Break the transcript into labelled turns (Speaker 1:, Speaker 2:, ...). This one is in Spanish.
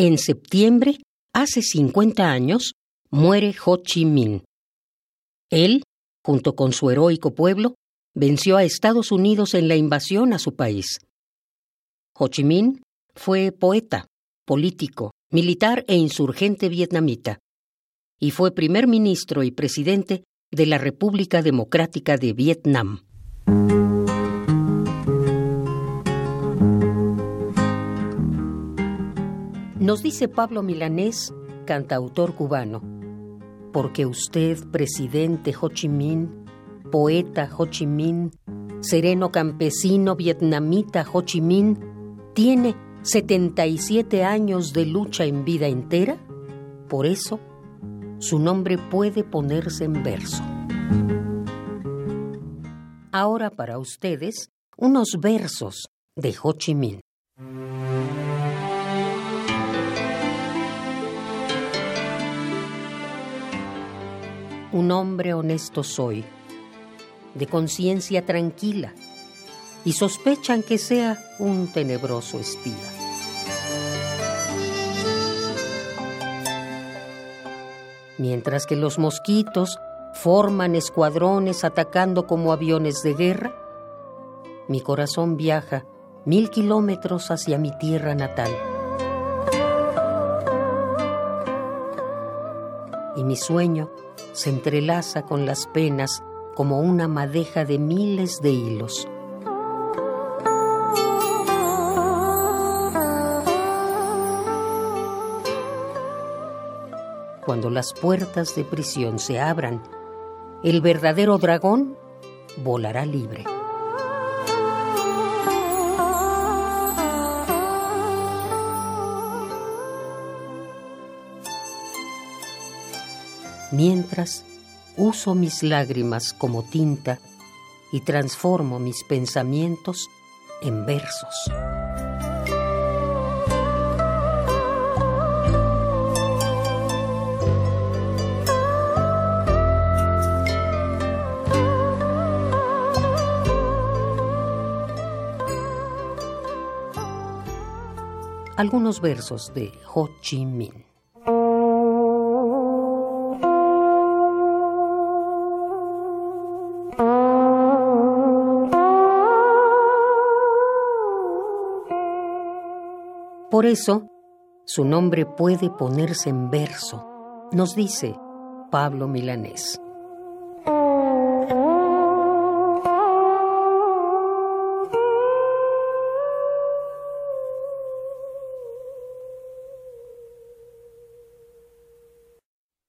Speaker 1: En septiembre, hace 50 años, muere Ho Chi Minh. Él, junto con su heroico pueblo, venció a Estados Unidos en la invasión a su país. Ho Chi Minh fue poeta, político, militar e insurgente vietnamita, y fue primer ministro y presidente de la República Democrática de Vietnam. Nos dice Pablo Milanés, cantautor cubano, porque usted, presidente Ho Chi Minh, poeta Ho Chi Minh, sereno campesino vietnamita Ho Chi Minh, tiene 77 años de lucha en vida entera, por eso su nombre puede ponerse en verso. Ahora para ustedes, unos versos de Ho Chi Minh. Un hombre honesto soy, de conciencia tranquila, y sospechan que sea un tenebroso espía. Mientras que los mosquitos forman escuadrones atacando como aviones de guerra, mi corazón viaja mil kilómetros hacia mi tierra natal. Y mi sueño se entrelaza con las penas como una madeja de miles de hilos. Cuando las puertas de prisión se abran, el verdadero dragón volará libre. Mientras uso mis lágrimas como tinta y transformo mis pensamientos en versos. Algunos versos de Ho Chi Minh. Por eso, su nombre puede ponerse en verso, nos dice Pablo Milanés.